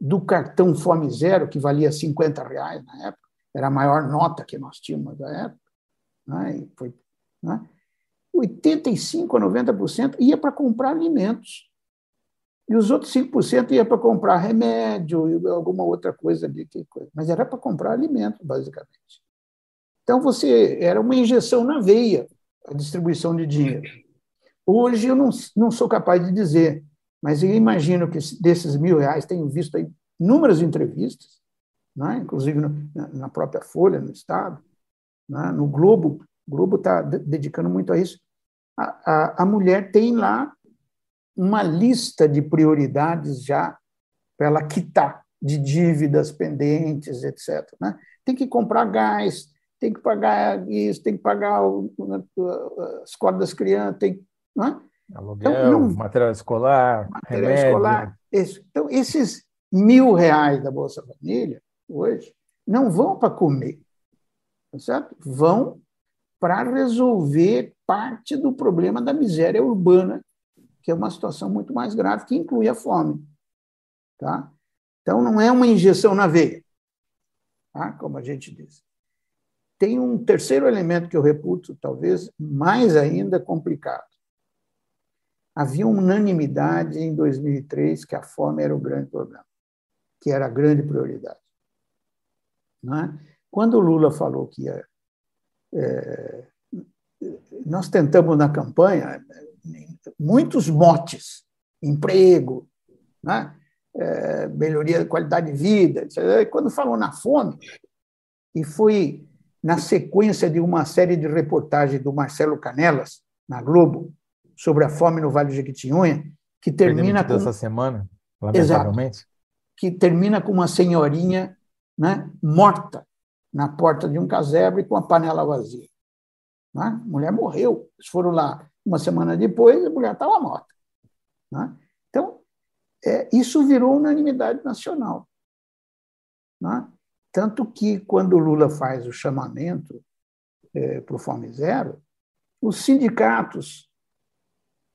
do cartão Fome Zero, que valia 50 reais na época, era a maior nota que nós tínhamos na época, né? e foi, né? 85 a 90% ia para comprar alimentos. E os outros 5% ia para comprar remédio e alguma outra coisa ali. Mas era para comprar alimento, basicamente. Então, você era uma injeção na veia. a distribuição de dinheiro. Hoje eu não, não sou capaz de dizer, mas eu imagino que desses mil reais, tenho visto aí inúmeras entrevistas, né? inclusive na própria Folha, no Estado, né? no Globo, o Globo está dedicando muito a isso. A, a, a mulher tem lá uma lista de prioridades já para ela quitar de dívidas pendentes, etc. Né? Tem que comprar gás, tem que pagar isso, tem que pagar o, as escola das crianças, tem, não é? Aluguel, então, não, material escolar, material remédio. escolar. Isso. Então, esses mil reais da Bolsa Família, hoje, não vão para comer, tá certo? vão para resolver parte do problema da miséria urbana, que é uma situação muito mais grave, que inclui a fome. Tá? Então, não é uma injeção na veia, tá? como a gente diz. Tem um terceiro elemento que eu reputo, talvez mais ainda complicado. Havia unanimidade em 2003 que a fome era o grande problema, que era a grande prioridade. É? Quando o Lula falou que ia. É, nós tentamos na campanha muitos motes, emprego, né? é, melhoria da qualidade de vida. Quando falou na fome, e foi na sequência de uma série de reportagens do Marcelo Canelas, na Globo, sobre a fome no Vale do Jequitinhonha, que termina com... essa semana, lamentavelmente. Exato, que termina com uma senhorinha né, morta na porta de um casebre com a panela vazia. Né? A mulher morreu. Eles foram lá uma semana depois, a mulher estava morta. Né? Então, é, isso virou unanimidade nacional. Né? Tanto que, quando o Lula faz o chamamento é, para o Fome Zero, os sindicatos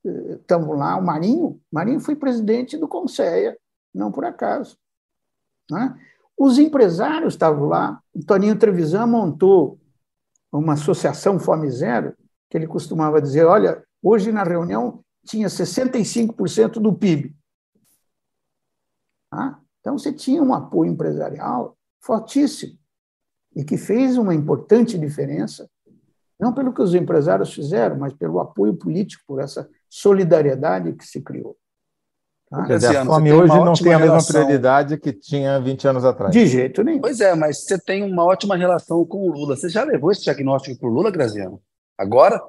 estão é, lá, o Marinho, Marinho foi presidente do Conceia, não por acaso. Né? Os empresários estavam lá, o Toninho Trevisan montou uma associação Fome Zero, que ele costumava dizer, olha, hoje na reunião tinha 65% do PIB. Ah, então você tinha um apoio empresarial fortíssimo e que fez uma importante diferença, não pelo que os empresários fizeram, mas pelo apoio político, por essa solidariedade que se criou. Tá? Quer dizer, a fome hoje não tem a mesma relação... prioridade que tinha 20 anos atrás. De jeito nenhum. Pois é, mas você tem uma ótima relação com o Lula. Você já levou esse diagnóstico para o Lula, Graziano? Agora?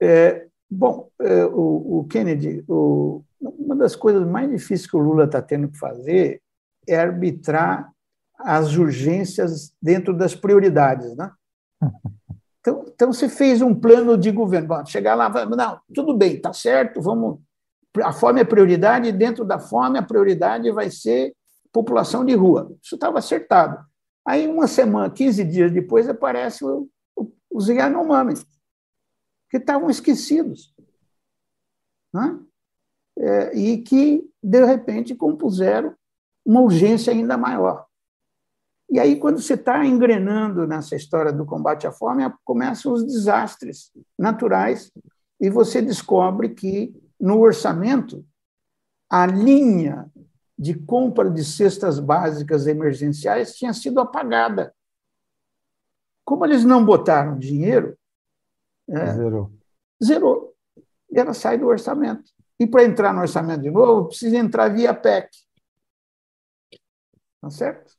É, bom, é, o, o, Kennedy, o, uma das coisas mais difíceis que o Lula está tendo que fazer é arbitrar as urgências dentro das prioridades, né? Então, então você fez um plano de governo. Bom, chegar lá, não, tudo bem, está certo, vamos. A fome é prioridade, e dentro da fome a prioridade vai ser população de rua. Isso estava acertado. Aí, uma semana, 15 dias depois, aparece o, o, os Yanomami, que estavam esquecidos. Né? É, e que, de repente, compuseram uma urgência ainda maior. E aí, quando você está engrenando nessa história do combate à fome, começam os desastres naturais e você descobre que, no orçamento, a linha de compra de cestas básicas emergenciais tinha sido apagada. Como eles não botaram dinheiro, é, zerou. zerou. E ela sai do orçamento. E para entrar no orçamento de novo, precisa entrar via PEC. Tá certo?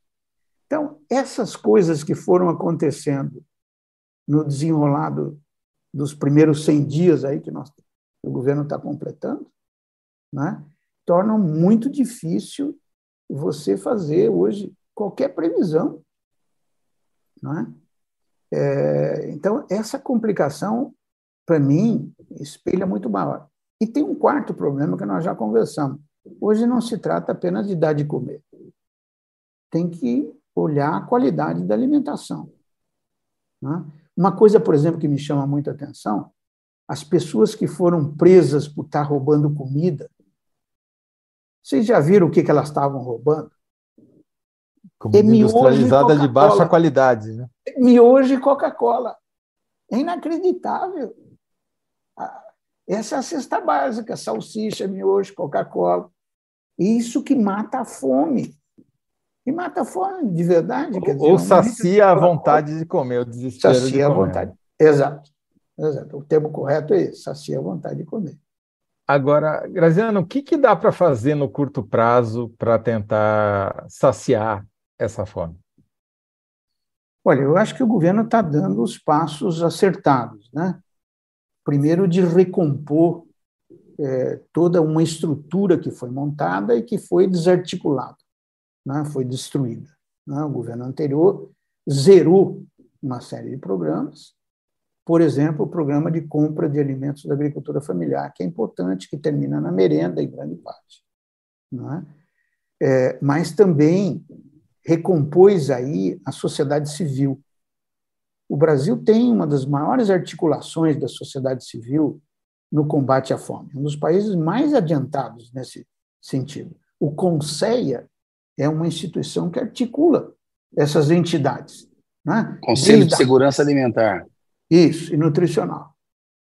Então, essas coisas que foram acontecendo no desenrolado dos primeiros 100 dias aí que, nós, que o governo está completando, né, tornam muito difícil você fazer hoje qualquer previsão. Né? É, então, essa complicação, para mim, espelha muito maior. E tem um quarto problema que nós já conversamos. Hoje não se trata apenas de dar de comer. Tem que olhar a qualidade da alimentação. Né? Uma coisa, por exemplo, que me chama muita atenção, as pessoas que foram presas por estar roubando comida, vocês já viram o que elas estavam roubando? Comida é industrializada de baixa qualidade. Né? Miojo e Coca-Cola. É inacreditável. Essa é a cesta básica, salsicha, miojo, Coca-Cola. Isso que mata a fome. E mata a fome, de verdade. Quer dizer, Ou sacia a vontade de comer, o desespero sacia de comer. a vontade. Exato. O termo correto é esse, sacia a vontade de comer. Agora, Graziano, o que, que dá para fazer no curto prazo para tentar saciar essa fome? Olha, eu acho que o governo está dando os passos acertados. Né? Primeiro, de recompor é, toda uma estrutura que foi montada e que foi desarticulada, né? foi destruída. Né? O governo anterior zerou uma série de programas, por exemplo, o programa de compra de alimentos da agricultura familiar, que é importante, que termina na merenda em grande parte. Né? É, mas também recompôs aí a sociedade civil. O Brasil tem uma das maiores articulações da sociedade civil no combate à fome, um dos países mais adiantados nesse sentido. O CONSEA é uma instituição que articula essas entidades. Né? Conselho Desde de Segurança Alimentar. Isso, e nutricional.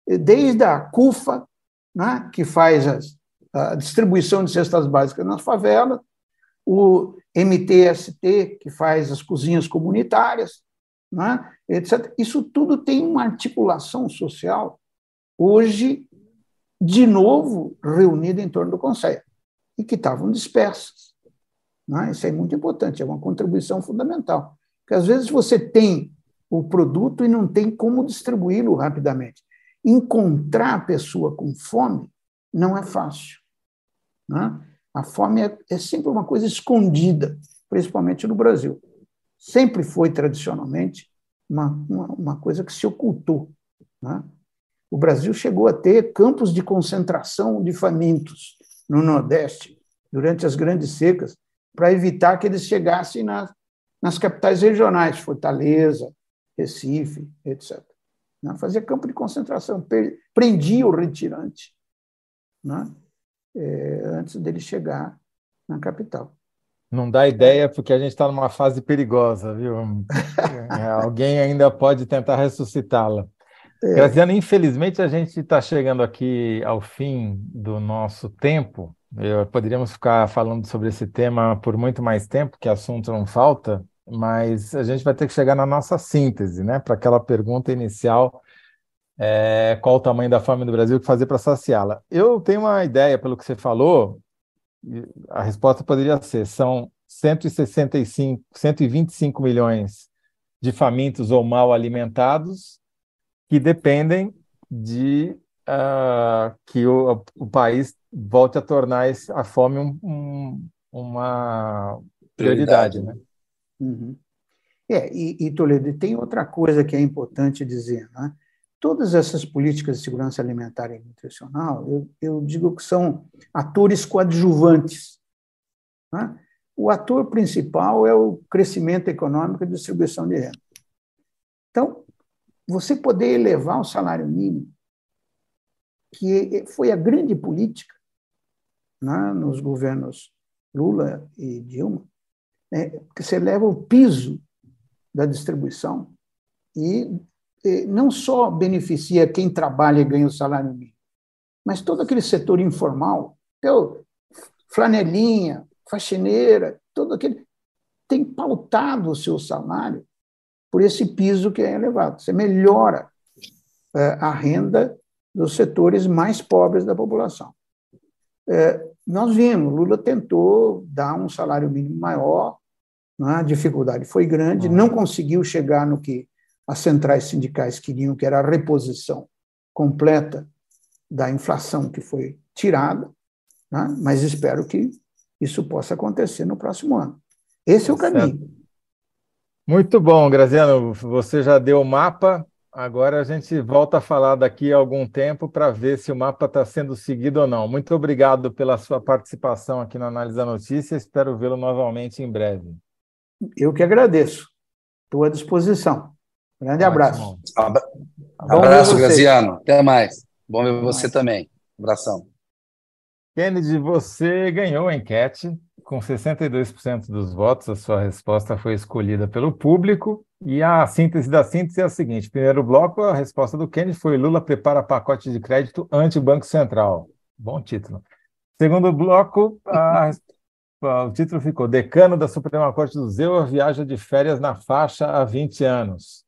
Desde a CUFA, né, que faz as, a distribuição de cestas básicas nas favelas, o MTST, que faz as cozinhas comunitárias, né, etc. Isso tudo tem uma articulação social, hoje, de novo, reunida em torno do Conselho, e que estavam dispersas. Né? Isso é muito importante, é uma contribuição fundamental. Porque, às vezes, você tem o produto e não tem como distribuí-lo rapidamente. Encontrar a pessoa com fome não é fácil. Né? A fome é, é sempre uma coisa escondida, principalmente no Brasil. Sempre foi, tradicionalmente, uma, uma, uma coisa que se ocultou. Né? O Brasil chegou a ter campos de concentração de famintos no Nordeste, durante as grandes secas, para evitar que eles chegassem nas, nas capitais regionais, Fortaleza, Recife, etc. Né? Fazia campo de concentração, prendia o retirante. Né? É, antes dele chegar na capital. Não dá ideia porque a gente está numa fase perigosa, viu? É, alguém ainda pode tentar ressuscitá-la. É. Graziano, infelizmente a gente está chegando aqui ao fim do nosso tempo. Eu, poderíamos ficar falando sobre esse tema por muito mais tempo, que assunto não falta, mas a gente vai ter que chegar na nossa síntese, né? Para aquela pergunta inicial é, qual o tamanho da fome do Brasil, o que fazer para saciá-la. Eu tenho uma ideia, pelo que você falou, a resposta poderia ser: são 165, 125 milhões de famintos ou mal alimentados que dependem de uh, que o, o, país volte a tornar esse, a fome um, um, uma prioridade. prioridade né? Uhum. É, e, e Toledo, tem outra coisa que é importante dizer, né? Todas essas políticas de segurança alimentar e nutricional, eu, eu digo que são atores coadjuvantes. Né? O ator principal é o crescimento econômico e distribuição de renda. Então, você poder elevar o salário mínimo, que foi a grande política né, nos governos Lula e Dilma, né, que você eleva o piso da distribuição e não só beneficia quem trabalha e ganha o salário mínimo, mas todo aquele setor informal, então, flanelinha, faxineira, todo aquele tem pautado o seu salário por esse piso que é elevado. Você melhora é, a renda dos setores mais pobres da população. É, nós vimos, Lula tentou dar um salário mínimo maior, a dificuldade foi grande, não conseguiu chegar no que as centrais sindicais queriam, que era a reposição completa da inflação que foi tirada, né? mas espero que isso possa acontecer no próximo ano. Esse é o caminho. Muito bom, Graziano. Você já deu o mapa. Agora a gente volta a falar daqui a algum tempo para ver se o mapa está sendo seguido ou não. Muito obrigado pela sua participação aqui no Análise da Notícia. Espero vê-lo novamente em breve. Eu que agradeço. Estou à disposição. Grande abraço. Abra... Abraço, Graziano. Até mais. Bom ver você também. Abração. Kennedy, você ganhou a enquete com 62% dos votos. A sua resposta foi escolhida pelo público. E a síntese da síntese é a seguinte: primeiro bloco, a resposta do Kennedy foi Lula prepara pacote de crédito anti-Banco Central. Bom título. Segundo bloco, a, o título ficou Decano da Suprema Corte do Zewa viaja de férias na faixa há 20 anos.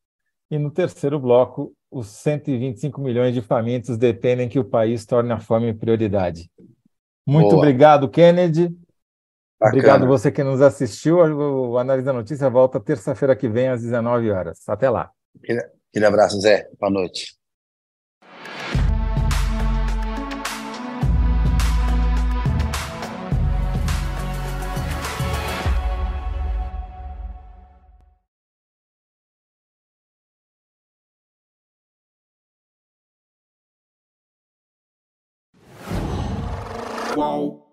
E no terceiro bloco, os 125 milhões de famintos dependem que o país torne a fome prioridade. Muito Boa. obrigado, Kennedy. Bacana. Obrigado você que nos assistiu. O Análise da Notícia volta terça-feira que vem às 19 horas. Até lá. Aquele abraço, Zé. Boa noite. whoa.